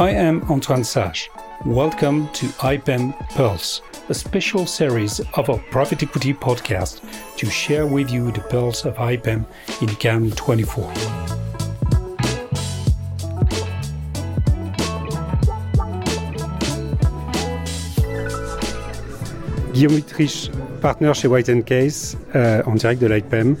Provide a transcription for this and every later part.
I am Antoine Sage. Welcome to IPEM Pulse, a special series of our private equity podcast to share with you the pulse of IPEM in Cannes 24. Guillaume Witrich, partenaire chez White Case, euh, en direct de l'IPEM.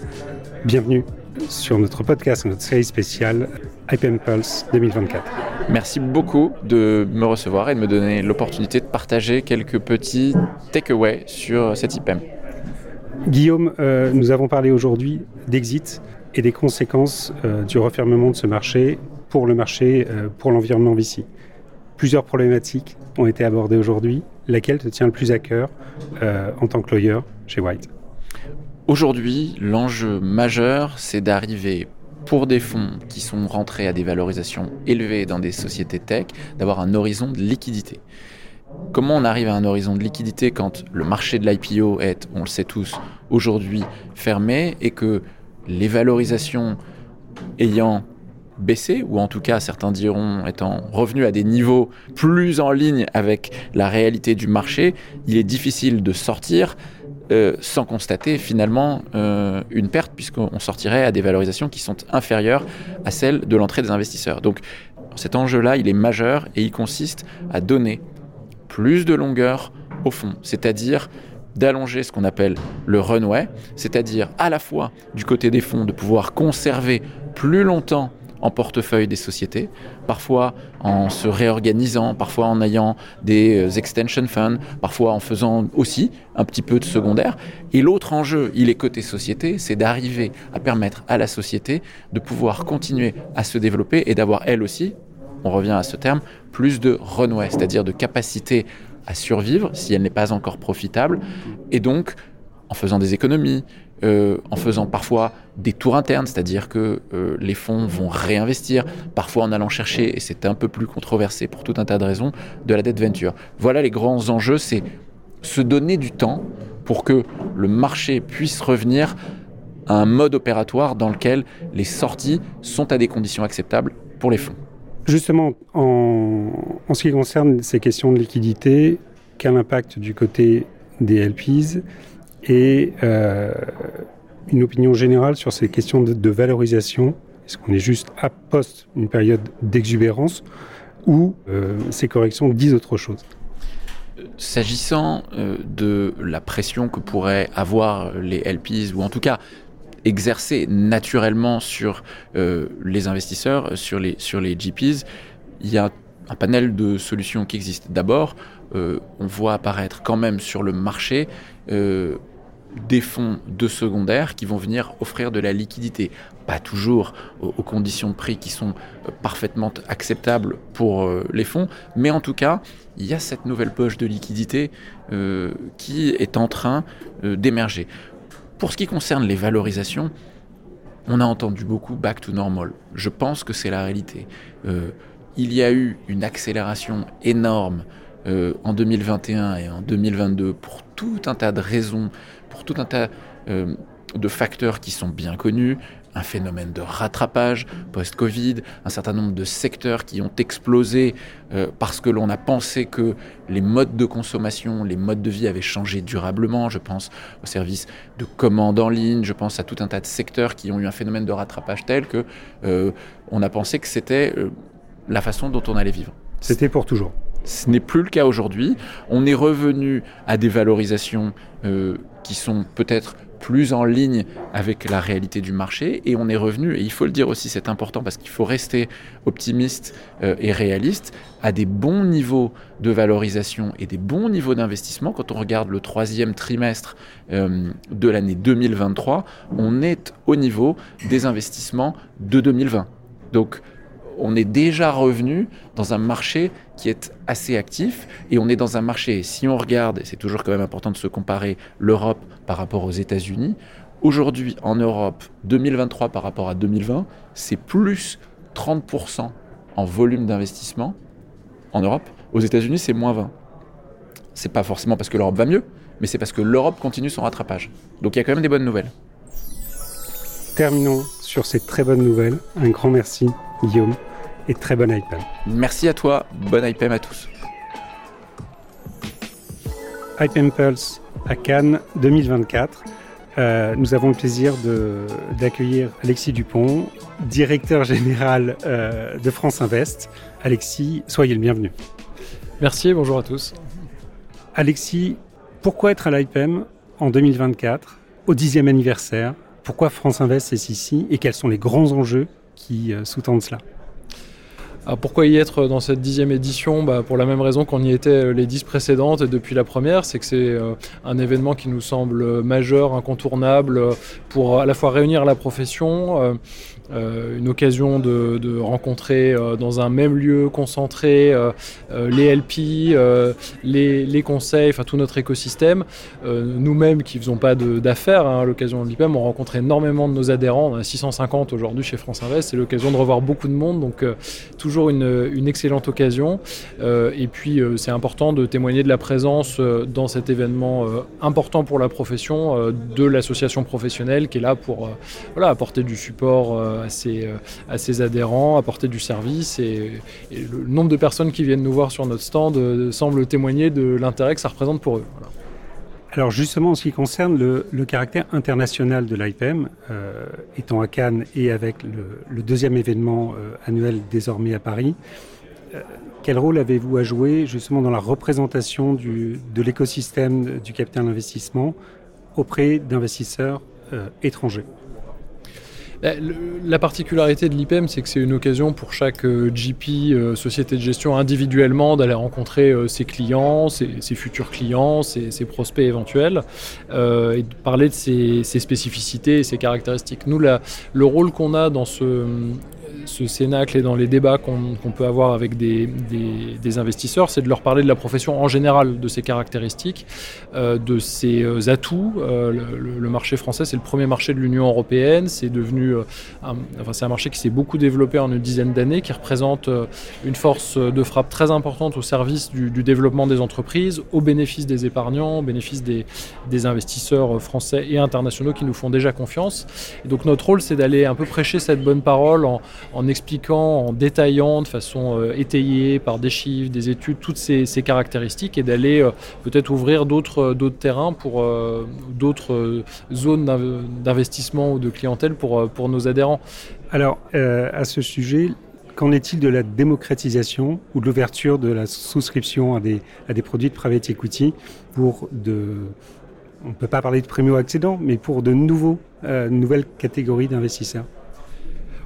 Bienvenue sur notre podcast, notre série spéciale IPM Pulse 2024. Merci beaucoup de me recevoir et de me donner l'opportunité de partager quelques petits takeaways sur cette IPM. Guillaume, euh, nous avons parlé aujourd'hui d'exit et des conséquences euh, du refermement de ce marché pour le marché, euh, pour l'environnement VC. Plusieurs problématiques ont été abordées aujourd'hui. Laquelle te tient le plus à cœur en tant que lawyer chez White? Aujourd'hui, l'enjeu majeur, c'est d'arriver pour des fonds qui sont rentrés à des valorisations élevées dans des sociétés tech, d'avoir un horizon de liquidité. Comment on arrive à un horizon de liquidité quand le marché de l'IPO est, on le sait tous, aujourd'hui fermé et que les valorisations ayant baissé, ou en tout cas certains diront étant revenus à des niveaux plus en ligne avec la réalité du marché, il est difficile de sortir euh, sans constater finalement euh, une perte, puisqu'on sortirait à des valorisations qui sont inférieures à celles de l'entrée des investisseurs. Donc cet enjeu-là, il est majeur et il consiste à donner plus de longueur au fond, c'est-à-dire d'allonger ce qu'on appelle le runway, c'est-à-dire à la fois du côté des fonds de pouvoir conserver plus longtemps en portefeuille des sociétés, parfois en se réorganisant, parfois en ayant des euh, extension funds, parfois en faisant aussi un petit peu de secondaire. Et l'autre enjeu, il est côté société, c'est d'arriver à permettre à la société de pouvoir continuer à se développer et d'avoir elle aussi, on revient à ce terme, plus de runway, c'est-à-dire de capacité à survivre si elle n'est pas encore profitable, et donc en faisant des économies, euh, en faisant parfois des tours internes, c'est-à-dire que euh, les fonds vont réinvestir, parfois en allant chercher, et c'est un peu plus controversé pour tout un tas de raisons, de la dette venture. Voilà les grands enjeux, c'est se donner du temps pour que le marché puisse revenir à un mode opératoire dans lequel les sorties sont à des conditions acceptables pour les fonds. Justement, en, en ce qui concerne ces questions de liquidité, quel impact du côté des LPs et euh, une opinion générale sur ces questions de, valorisation. Est-ce qu'on est juste à post une période d'exubérance ou euh, ces corrections disent autre chose? S'agissant euh, de la pression que pourraient avoir les LPs, ou en tout cas exercer naturellement sur les investisseurs, sur les, sur les GPs, il y a un panel de solutions qui existent. D'abord, on voit apparaître quand même sur le marché des fonds de secondaire qui vont venir offrir de la liquidité. Pas toujours aux, conditions de prix qui sont euh, parfaitement acceptables pour euh, les fonds, mais en tout cas, il y a cette nouvelle poche de liquidité euh, qui est en train d'émerger. Pour ce qui concerne les valorisations, on a entendu beaucoup back to normal. Je pense que c'est la réalité. il y a eu une accélération énorme en 2021 et en 2022 pour tout un tas de raisons pour tout un tas euh, de facteurs qui sont bien connus, un phénomène de rattrapage post-Covid, un certain nombre de secteurs qui ont explosé euh, parce que l'on a pensé que les modes de consommation, les modes de vie avaient changé durablement. Je pense aux services de commande en ligne, je pense à tout un tas de secteurs qui ont eu un phénomène de rattrapage tel que euh, on a pensé que c'était la façon dont on allait vivre. C'était pour toujours. Ce n'est plus le cas aujourd'hui. On est revenu à des valorisations euh, qui sont peut-être plus en ligne avec la réalité du marché et on est revenu, et il faut le dire aussi, c'est important parce qu'il faut rester optimiste euh, et réaliste, à des bons niveaux de valorisation et des bons niveaux d'investissement. Quand on regarde le troisième trimestre euh, de l'année 2023, on est au niveau des investissements de 2020. Donc on est déjà revenu dans un marché qui est assez actif et on est dans un marché, si on regarde, et c'est toujours quand même important de se comparer l'Europe par rapport aux États-Unis, aujourd'hui en Europe, 2023 par rapport à 2020, c'est plus 30% en volume d'investissement en Europe. Aux États-Unis, c'est moins 20. C'est pas forcément parce que l'Europe va mieux, mais c'est parce que l'Europe continue son rattrapage. Donc il y a quand même des bonnes nouvelles. Terminons sur ces très bonnes nouvelles. Un grand merci, Guillaume et très bonne IPM. Merci à toi, bonne IPM à tous. IPM Pulse à Cannes 2024. Euh, nous avons le plaisir d'accueillir Alexis Dupont, directeur général euh, de France Invest. Alexis, soyez le bienvenu. Merci, bonjour à tous. Alexis, pourquoi être à l'IPM en 2024, au dixième anniversaire? Pourquoi France Invest est ici et quels sont les grands enjeux qui euh, sous-tendent cela? Ah, pourquoi y être dans cette dixième édition bah, Pour la même raison qu'on y était euh, les dix précédentes et depuis la première, c'est que c'est euh, un événement qui nous semble majeur, incontournable, pour à la fois réunir la profession, euh, une occasion de, rencontrer euh, dans un même lieu concentré euh, les LP, les, conseils, enfin tout notre écosystème. Nous-mêmes qui ne faisons pas d'affaires hein, à l'occasion de l'IPM, on rencontre énormément de nos adhérents. On a 650 aujourd'hui chez France Invest. C'est l'occasion de revoir beaucoup de monde, donc toujours une, excellente occasion. et puis c'est important de témoigner de la présence dans cet événement important pour la profession de l'association professionnelle qui est là pour apporter du support à ses, euh, adhérents, apporter du service. Et, le nombre de personnes qui viennent nous voir sur notre stand euh, semble témoigner de l'intérêt que ça représente pour eux. Alors justement, en ce qui concerne le, caractère international de l'IPM, euh, étant à Cannes et avec le, deuxième événement annuel désormais à Paris, quel rôle avez-vous à jouer justement dans la représentation de l'écosystème du capital investissement auprès d'investisseurs étrangers? La particularité de l'IPM, c'est que c'est une occasion pour chaque euh, GP, euh, société de gestion individuellement, d'aller rencontrer euh, ses clients, ses, futurs clients, ses, prospects éventuels, et de parler de ses, spécificités et ses caractéristiques. Nous, le rôle qu'on a dans ce, ce cénacle et dans les débats qu'on peut avoir avec des, investisseurs, c'est de leur parler de la profession en général, de ses caractéristiques, euh, de ses euh, atouts. Euh, le, marché français, c'est le premier marché de l'Union européenne. C'est devenu, un, enfin, c'est un marché qui s'est beaucoup développé en une dizaine d'années, qui représente une force de frappe très importante au service du, développement des entreprises, au bénéfice des épargnants, au bénéfice des, investisseurs français et internationaux qui nous font déjà confiance. Donc notre rôle, c'est d'aller un peu prêcher cette bonne parole en, en expliquant, en détaillant de façon euh, étayée par des chiffres, des études, toutes ces, caractéristiques et d'aller euh, peut-être ouvrir d'autres euh, terrains pour d'autres zones d'investissement ou de clientèle pour, nos adhérents. Alors, à ce sujet, Qu'en est-il de la démocratisation ou de l'ouverture de la souscription à des, produits de private equity pour de, on ne peut pas parler de primo-accédants, mais pour de nouveaux, nouvelles catégories d'investisseurs?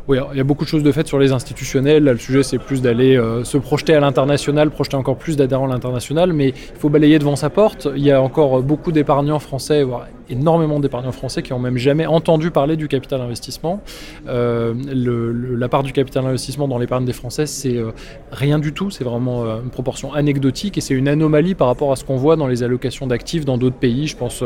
Oui, il y a beaucoup de choses de fait sur les institutionnels. Là, le sujet, c'est plus d'aller euh, se projeter à l'international, projeter encore plus d'adhérents à l'international, mais il faut balayer devant sa porte. Il y a encore beaucoup d'épargnants français, énormément d'épargnants français qui n'ont même jamais entendu parler du capital investissement. Euh, la part du capital investissement dans l'épargne des Français, c'est euh, rien du tout. C'est vraiment une proportion anecdotique et c'est une anomalie par rapport à ce qu'on voit dans les allocations d'actifs dans d'autres pays, je pense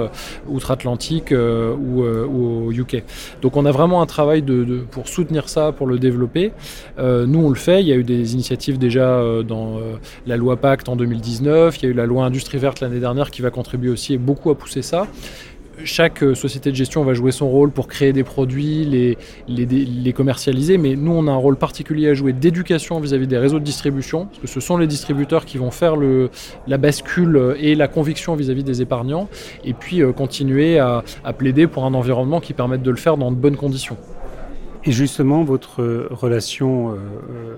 outre-Atlantique ou, au UK. Donc on a vraiment un travail pour soutenir ça, pour le développer. Euh, nous, on le fait. Il y a eu des initiatives déjà euh, dans euh, la loi Pacte en 2019. Il y a eu la loi Industrie verte l'année dernière qui va contribuer aussi et beaucoup à pousser ça chaque société de gestion va jouer son rôle pour créer des produits, les, commercialiser, mais nous, on a un rôle particulier à jouer d'éducation vis-à-vis des réseaux de distribution, parce que ce sont les distributeurs qui vont faire la bascule et la conviction vis-à-vis des épargnants, et puis continuer à, plaider pour un environnement qui permette de le faire dans de bonnes conditions. Et justement, votre relation euh, euh,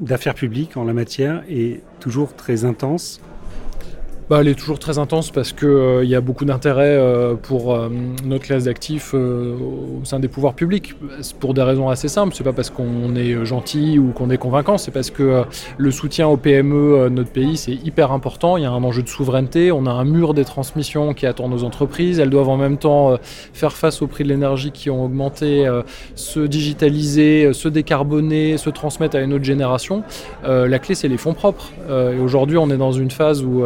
d'affaires publiques en la matière est toujours très intense bah, elle est toujours très intense parce qu'il euh, y a beaucoup d'intérêt euh, pour euh, notre classe d'actifs au sein des pouvoirs publics. Pour des raisons assez simples. C'est pas parce qu'on est gentil ou qu'on est convaincant, c'est parce que le soutien aux PME de notre pays, c'est hyper important. Il y a un enjeu de souveraineté. On a un mur des transmissions qui attend nos entreprises. Elles doivent en même temps faire face aux prix de l'énergie qui ont augmenté, se digitaliser, se décarboner, se transmettre à une autre génération. la clé, c'est les fonds propres. et aujourd'hui, on est dans une phase où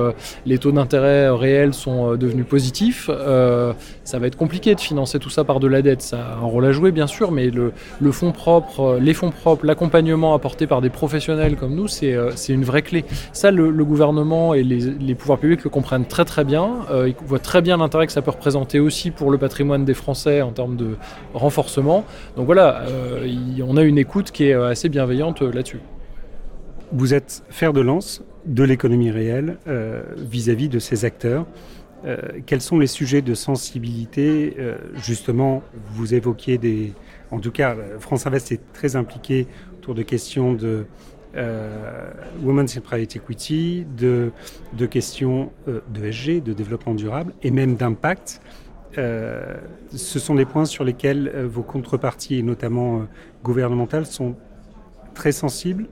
les taux d'intérêt réels sont euh, devenus positifs, euh, ça va être compliqué de financer tout ça par de la dette. Ça a un rôle à jouer, bien sûr, mais le, fonds propre, euh, les fonds propres, l'accompagnement apporté par des professionnels comme nous, c'est une vraie clé. Ça, le, gouvernement et les, pouvoirs publics le comprennent très très bien. ils voient très bien l'intérêt que ça peut représenter aussi pour le patrimoine des Français en termes de renforcement. Donc voilà, on a une écoute qui est assez bienveillante là-dessus. Vous êtes fer de lance de l'économie réelle vis-à-vis de ces acteurs. quels sont les sujets de sensibilité Justement, vous évoquiez des... En tout cas, France Invest est très impliqué autour de questions de euh, Women's in Private Equity, de, de questions euh, de SG, de développement durable et même d'impact. Euh, ce sont des points sur lesquels vos contreparties, notamment gouvernementales, sont très sensibles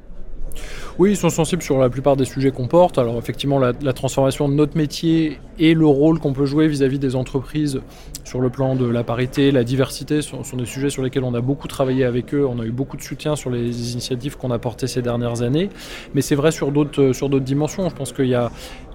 oui, ils sont sensibles sur la plupart des sujets qu'on porte. Alors effectivement, la, transformation de notre métier et le rôle qu'on peut jouer vis-à-vis des entreprises sur le plan de la parité, la diversité, sont, des sujets sur lesquels on a beaucoup travaillé avec eux. On a eu beaucoup de soutien sur les initiatives qu'on a portées ces dernières années. Mais c'est vrai sur d'autres sur d'autres dimensions. Je pense qu'il y a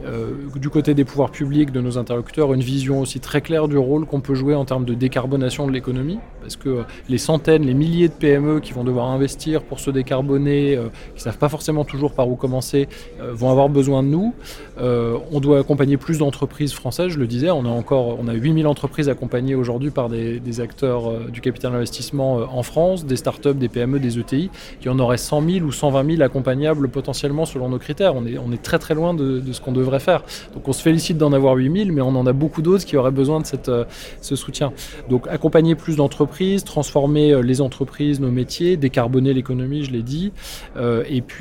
euh, du côté des pouvoirs publics, de nos interlocuteurs, une vision aussi très claire du rôle qu'on peut jouer en termes de décarbonation de l'économie. Parce que les centaines, les milliers de PME qui vont devoir investir pour se décarboner, euh, qui ne savent pas forcément toujours par où commencer, euh, vont avoir besoin de nous. Euh, on doit accompagner plus d'entreprises françaises, je le disais, on a encore on a 8000 entreprises accompagnées aujourd'hui par des, acteurs euh, du capital investissement en France, des startups, des PME, des ETI, qui en auraient 100 000 ou 120 000 accompagnables potentiellement selon nos critères. On est, on est très très loin de, ce qu'on devrait faire. Donc on se félicite d'en avoir 8000, mais on en a beaucoup d'autres qui auraient besoin de cette, ce soutien. Donc accompagner plus d'entreprises, transformer les entreprises, nos métiers, décarboner l'économie, je l'ai dit, et puis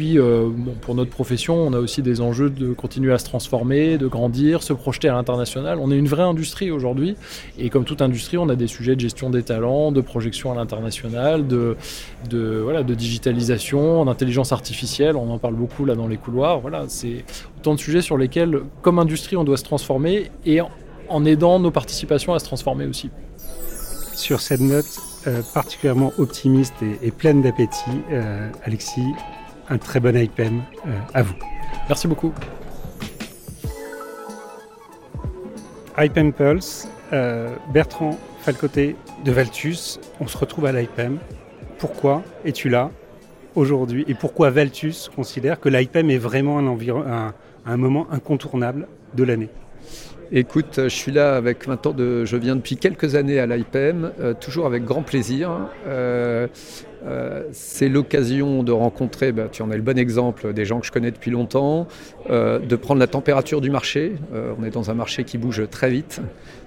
pour notre profession, on a aussi des enjeux de continuer à se transformer, de grandir, se projeter à l'international. On est une vraie industrie aujourd'hui, et comme toute industrie, on a des sujets de gestion des talents, de projection à l'international, de digitalisation, d'intelligence artificielle. On en parle beaucoup là dans les couloirs. Voilà, c'est autant de sujets sur lesquels, comme industrie, on doit se transformer et en aidant nos participations à se transformer aussi. Sur cette note euh, particulièrement optimiste et, pleine d'appétit, euh, Alexis, un très bon IPM euh, à vous. Merci beaucoup. IPM Pulse, euh, Bertrand Falcoté de Valtus, on se retrouve à l'IPM. Pourquoi es-tu là aujourd'hui et pourquoi Valtus considère que l'IPM est vraiment un, un moment incontournable de l'année? Écoute, je suis là avec 20 ans de. Je viens depuis quelques années à l'IPM, euh, toujours avec grand plaisir. Euh, euh, c'est l'occasion de rencontrer, bah, tu en es le bon exemple, des gens que je connais depuis longtemps, de prendre la température du marché. on est dans un marché qui bouge très vite.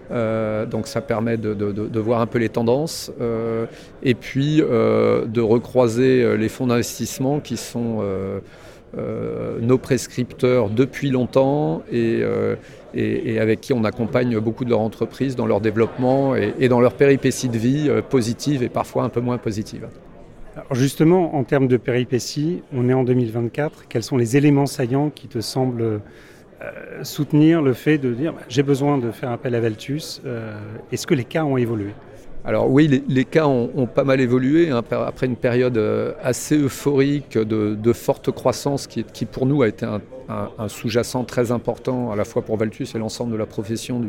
donc ça permet de, de, voir un peu les tendances et puis de recroiser les fonds d'investissement qui sont nos prescripteurs depuis longtemps et, et, avec qui on accompagne beaucoup de leurs entreprises dans leur développement et, dans leur péripéties de vie euh, positives et parfois un peu moins positives. Alors justement, en termes de péripéties, on est en 2024. Quels sont les éléments saillants qui te semblent euh, soutenir le fait de dire bah, j'ai besoin de faire appel à Veltus euh, Est-ce que les cas ont évolué? Alors oui, les, cas ont, pas mal évolué hein, après une période assez euphorique de, forte croissance qui, pour nous a été un, sous-jacent très important à la fois pour Valtus et l'ensemble de la profession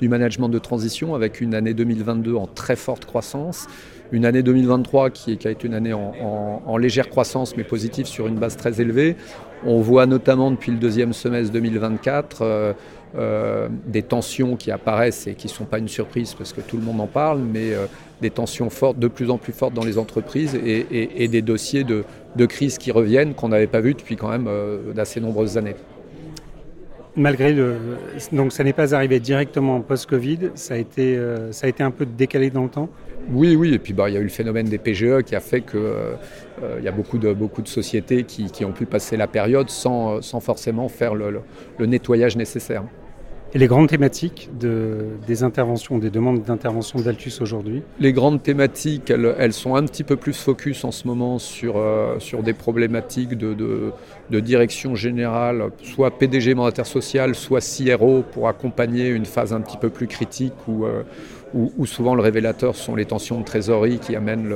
du, management de transition, avec une année 2022 en très forte croissance, une année 2023 qui, a été une année en, légère croissance mais positive sur une base très élevée. On voit notamment depuis le deuxième semestre 2024 euh, euh, des tensions qui apparaissent et qui ne sont pas une surprise parce que tout le monde en parle, mais euh, des tensions fortes, de plus en plus fortes dans les entreprises et, des dossiers de, crise qui reviennent qu'on n'avait pas vu depuis quand même euh, d'assez nombreuses années. Malgré le. Donc ça n'est pas arrivé directement post-Covid, ça, a été, euh, ça a été un peu décalé dans le temps oui, oui, et puis bah, il y a eu le phénomène des PGE qui a fait qu'il euh, il y a beaucoup de sociétés qui, ont pu passer la période sans, forcément faire le nettoyage nécessaire. Et les grandes thématiques de, des interventions, des demandes d'intervention d'Altus aujourd'hui Les grandes thématiques, elles, sont un petit peu plus focus en ce moment sur, euh, sur des problématiques de, de, direction générale, soit PDG mandataire social, soit CRO, pour accompagner une phase un petit peu plus critique où, euh, souvent le révélateur sont les tensions de trésorerie qui amènent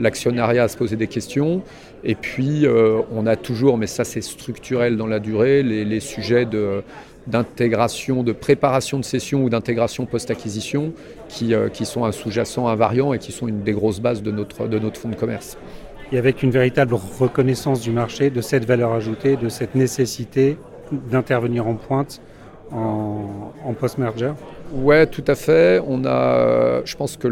l'actionnariat à se poser des questions. Et puis, euh, on a toujours, mais ça c'est structurel dans la durée, les sujets de d'intégration, de préparation de session ou d'intégration post-acquisition qui, euh, qui, sont un sous-jacent invariant et qui sont une des grosses bases de notre, de notre fonds de commerce. Et avec une véritable reconnaissance du marché, de cette valeur ajoutée, de cette nécessité d'intervenir en pointe en, post-merger? Ouais, tout à fait. On a, je pense que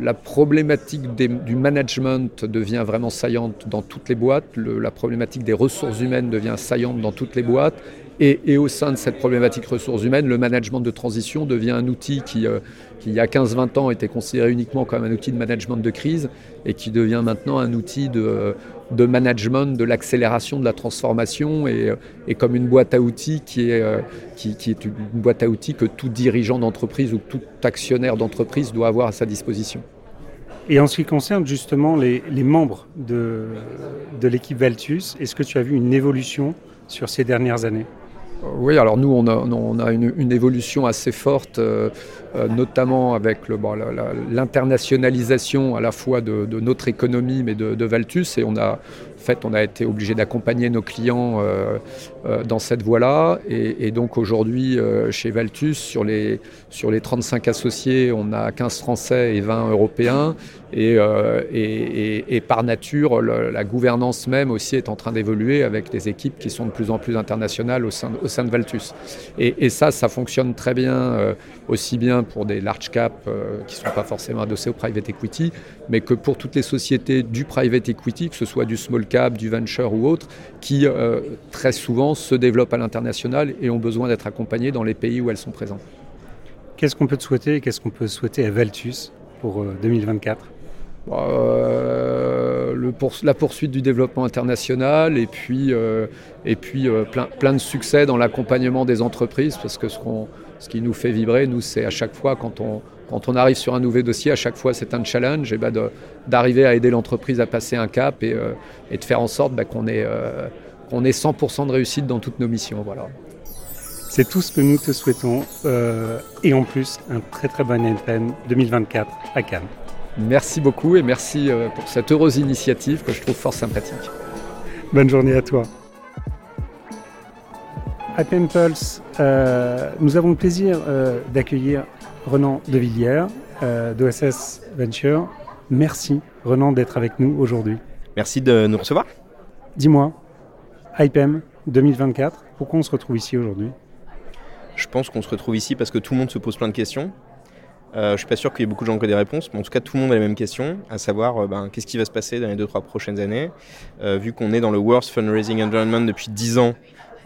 la problématique du management devient vraiment saillante dans toutes les boîtes. la problématique des ressources humaines devient saillante dans toutes les boîtes. Et, au sein de cette problématique ressources humaines, le management de transition devient un outil qui, euh, il y a 15-20 ans, était considéré uniquement comme un outil de management de crise et qui devient maintenant un outil de, de management de l'accélération de la transformation et, euh, comme une boîte à outils qui est, euh, une boîte à outils que tout dirigeant d'entreprise ou tout actionnaire d'entreprise doit avoir à sa disposition. Et en ce qui concerne justement les, les membres de, de l'équipe Valtus, est-ce que tu as vu une évolution sur ces dernières années? Oui, alors nous, on a, une, évolution assez forte, euh, euh, notamment avec l'internationalisation à la fois de, notre économie, mais de, de, Valtus. Et on a, fait, on a été obligé d'accompagner nos clients euh, euh, dans cette voie-là. Et, donc aujourd'hui, euh, chez Valtus, sur les, sur les 35 associés, on a 15 Français et 20 Européens. Et, et, par nature, la gouvernance même aussi est en train d'évoluer avec des équipes qui sont de plus en plus internationales au sein, au sein de Valtus. Et, ça, ça fonctionne très bien, aussi bien pour des large caps qui ne sont pas forcément adossés au private equity, mais que pour toutes les sociétés du private equity, que ce soit du small cap, du venture ou autre, qui euh, très souvent se développent à l'international et ont besoin d'être accompagnés dans les pays où elles sont présentes. Qu'est-ce qu'on peut te souhaiter et qu'est-ce qu'on peut souhaiter à Valtus pour 2024 euh, euh, le la poursuite du développement international et puis, et puis plein, plein, de succès dans l'accompagnement des entreprises parce que ce, ce qui nous fait vibrer, nous, c'est à chaque fois quand on, quand on arrive sur un nouveau dossier, à chaque fois c'est un challenge et bah, d'arriver à aider l'entreprise à passer un cap et, euh, de faire en sorte bah, qu'on ait, euh, ait 100% de réussite dans toutes nos missions. Voilà. C'est tout ce que nous te souhaitons euh, et en plus un très très bon NPM 2024 à Cannes. Merci beaucoup et merci pour cette heureuse initiative que je trouve fort sympathique. Bonne journée à toi. À Pulse, nous avons le plaisir d'accueillir Renan Devilliers euh, d'OSS Venture. Merci Renan d'être avec nous aujourd'hui. Merci de nous recevoir. Dis-moi, IPM 2024, pourquoi on se retrouve ici aujourd'hui? Je pense qu'on se retrouve ici parce que tout le monde se pose plein de questions. Euh, je ne suis pas sûr qu'il y ait beaucoup de gens qui aient des réponses, mais en tout cas, tout le monde a les mêmes questions, à savoir euh, ben, qu'est-ce qui va se passer dans les 2-3 prochaines années. vu qu'on est dans le worst fundraising environment depuis 10 ans,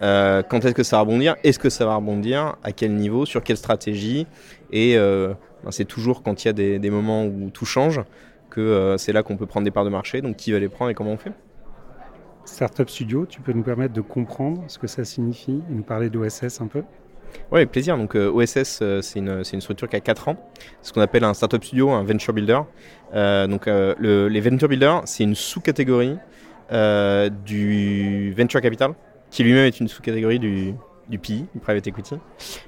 quand est-ce que ça va rebondir? Est-ce que ça va rebondir? À quel niveau? Sur quelle stratégie? Et euh, ben, c'est toujours quand il y a des, moments où tout change que euh, c'est là qu'on peut prendre des parts de marché. Donc qui va les prendre et comment on fait? Startup Studio, tu peux nous permettre de comprendre ce que ça signifie et nous parler d'OSS un peu? Oui, avec plaisir. Donc euh, OSS, c'est une, une, structure qui a 4 ans. Ce qu'on appelle un startup studio, un venture builder. donc les venture builders, c'est une sous-catégorie du venture capital, qui lui-même est une sous-catégorie du, du PI, du private equity.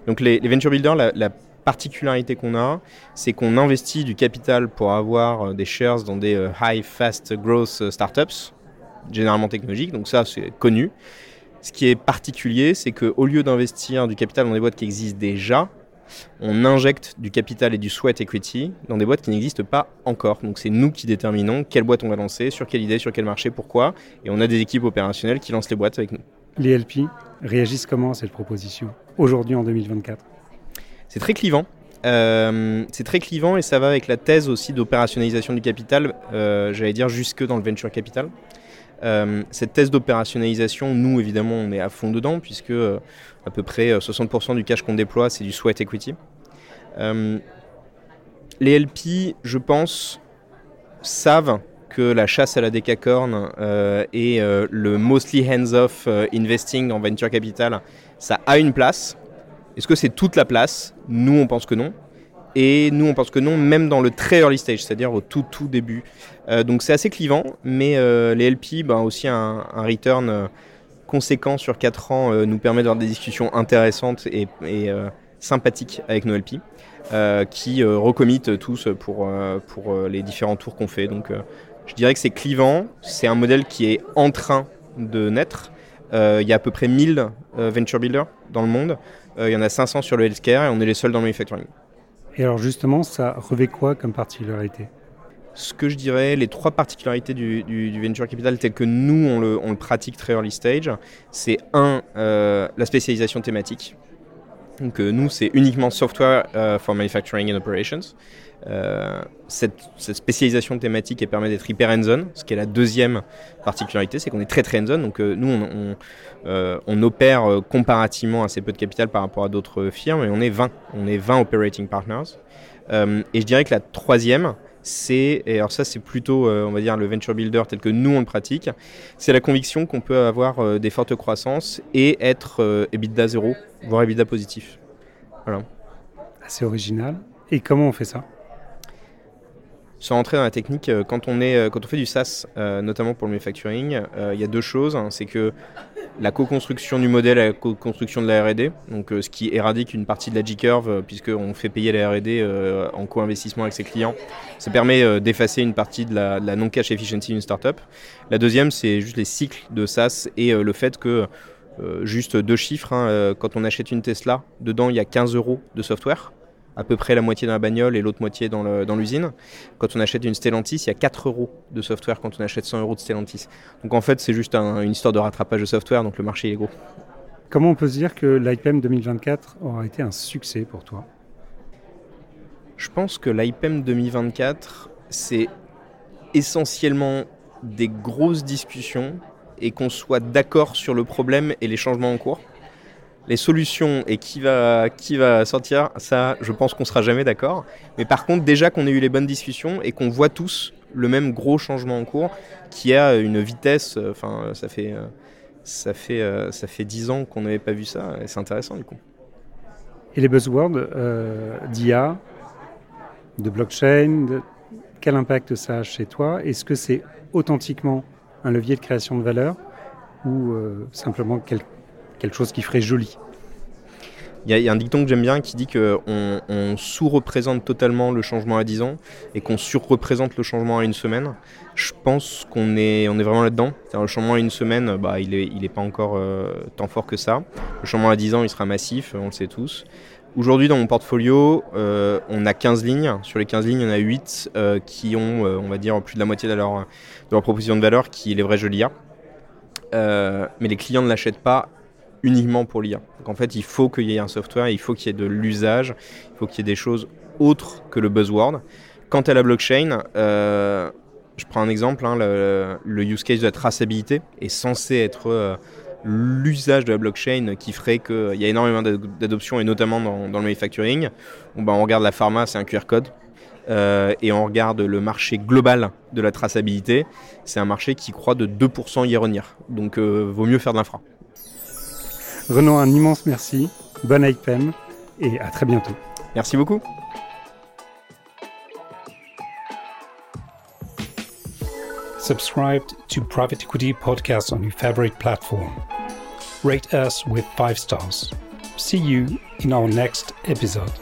Donc les, venture builders, la, la particularité qu'on a, c'est qu'on investit du capital pour avoir euh, des shares dans des euh, high fast growth euh, startups, généralement technologiques, donc ça c'est connu. Ce qui est particulier, c'est qu'au lieu d'investir du capital dans des boîtes qui existent déjà, on injecte du capital et du sweat equity dans des boîtes qui n'existent pas encore. Donc c'est nous qui déterminons quelle boîte on va lancer, sur quelle idée, sur quel marché, pourquoi. Et on a des équipes opérationnelles qui lancent les boîtes avec nous. Les LP réagissent comment à cette proposition aujourd'hui en 2024 c'est très clivant. Euh, c'est très clivant et ça va avec la thèse aussi d'opérationnalisation du capital, euh, j'allais dire jusque dans le venture capital. Euh, cette thèse d'opérationnalisation, nous évidemment, on est à fond dedans puisque à peu près 60% du cash qu'on déploie, c'est du sweat equity. les LP, je pense, savent que la chasse à la décacorne et le mostly hands-off investing en venture capital, ça a une place. Est-ce que c'est toute la place? Nous, on pense que non. Et nous, on pense que non, même dans le très early stage, c'est-à-dire au tout, tout début. Euh, donc c'est assez clivant, mais euh, les LP, ben, aussi un, return euh, conséquent sur 4 ans nous permet d'avoir des discussions intéressantes et, sympathiques avec nos LP, qui recommitent tous pour, pour les différents tours qu'on fait. Donc je dirais que c'est clivant, c'est un modèle qui est en train de naître. Il y a à peu près 1000 venture builders dans le monde. Euh, il y en a 500 sur le healthcare et on est les seuls dans le manufacturing. Et alors justement, ça revêt quoi comme particularité? Ce que je dirais, les trois particularités du, venture capital tel que nous on le, pratique très early stage, c'est un, euh, la spécialisation thématique. Donc nous, c'est uniquement Software for Manufacturing and Operations. Euh, cette, spécialisation thématique permet d'être hyper hands-on, ce qui est la deuxième particularité, c'est qu'on est très très hands-on. Donc euh, nous, on, euh, on, opère comparativement assez peu de capital par rapport à d'autres firmes, et on est 20. On est 20 operating partners. et je dirais que la troisième, c'est, et alors ça c'est plutôt, on va dire, le venture builder tel que nous on le pratique, c'est la conviction qu'on peut avoir des fortes croissances et être EBITDA zéro, voire EBITDA positif. Voilà. Assez original. Et comment on fait ça? Sans rentrer dans la technique, euh, quand on, est, euh, quand on fait du SaaS, euh, notamment pour le manufacturing, il y a deux choses. Hein. c'est que la co-construction du modèle et la co-construction de la R&D, donc ce qui éradique une partie de la J-curve, puisqu'on fait payer la R&D en co-investissement avec ses clients, ça permet d'effacer une partie de la, la non-cash efficiency d'une startup. La deuxième, c'est juste les cycles de SaaS et le fait que juste deux chiffres. Hein, quand on achète une Tesla, dedans il y a 15 euros de software à peu près la moitié dans la bagnole et l'autre moitié dans l'usine. Quand on achète une Stellantis, il y a 4 euros de software quand on achète 100 euros de Stellantis. Donc en fait, c'est juste une histoire de rattrapage de software, donc le marché est gros. Comment on peut se dire que l'IPM 2024 aura été un succès pour toi? Je pense que l'IPM 2024, c'est essentiellement des grosses discussions et qu'on soit d'accord sur le problème et les changements en cours les solutions et qui va, qui va sortir, ça, je pense qu'on sera jamais d'accord. Mais par contre, déjà qu'on ait eu les bonnes discussions et qu'on voit tous le même gros changement en cours, qui a une vitesse, euh, enfin, ça fait, euh, ça fait, euh, ça fait 10 ans qu'on n'avait pas vu ça, et c'est intéressant du coup. Et les buzzwords d'IA, de blockchain, quel impact ça a chez toi? Est-ce que c'est authentiquement un levier de création de valeur ou simplement quelque quelque chose qui ferait joli. Il y, a un dicton que j'aime bien qui dit qu'on on, sous-représente totalement le changement à 10 ans et qu'on sur-représente le changement à une semaine. Je pense qu'on est, on est vraiment là-dedans. Le changement à une semaine, bah, il n'est il est pas encore euh, tant fort que ça. Le changement à 10 ans, il sera massif, on le sait tous. Aujourd'hui, dans mon portfolio, euh, on a 15 lignes. Sur les 15 lignes, il y en a 8 euh, qui ont, on va dire, plus de la moitié de leur, de leur proposition de valeur qui est les vrais jeux l'IA. mais les clients ne l'achètent pas uniquement pour l'IA. Donc en fait, il faut qu'il y ait un software, il faut qu'il y ait de l'usage, il faut qu'il y ait des choses autres que le buzzword. Quant à la blockchain, euh, je prends un exemple, hein, le, use case de la traçabilité est censé être euh, l'usage de la blockchain qui ferait qu'il y a énormément d'adoption, et notamment dans, le manufacturing. Bah, on regarde la pharma, c'est un QR code. Euh, et on regarde le marché global de la traçabilité, c'est un marché qui croît de 2% hier Donc vaut mieux faire de l'infra. Renaud, un immense merci. Bonne IPM et à très bientôt. Merci beaucoup. Subscribe to Private Equity Podcast on your favorite platform. Rate us with five stars. See you in our next episode.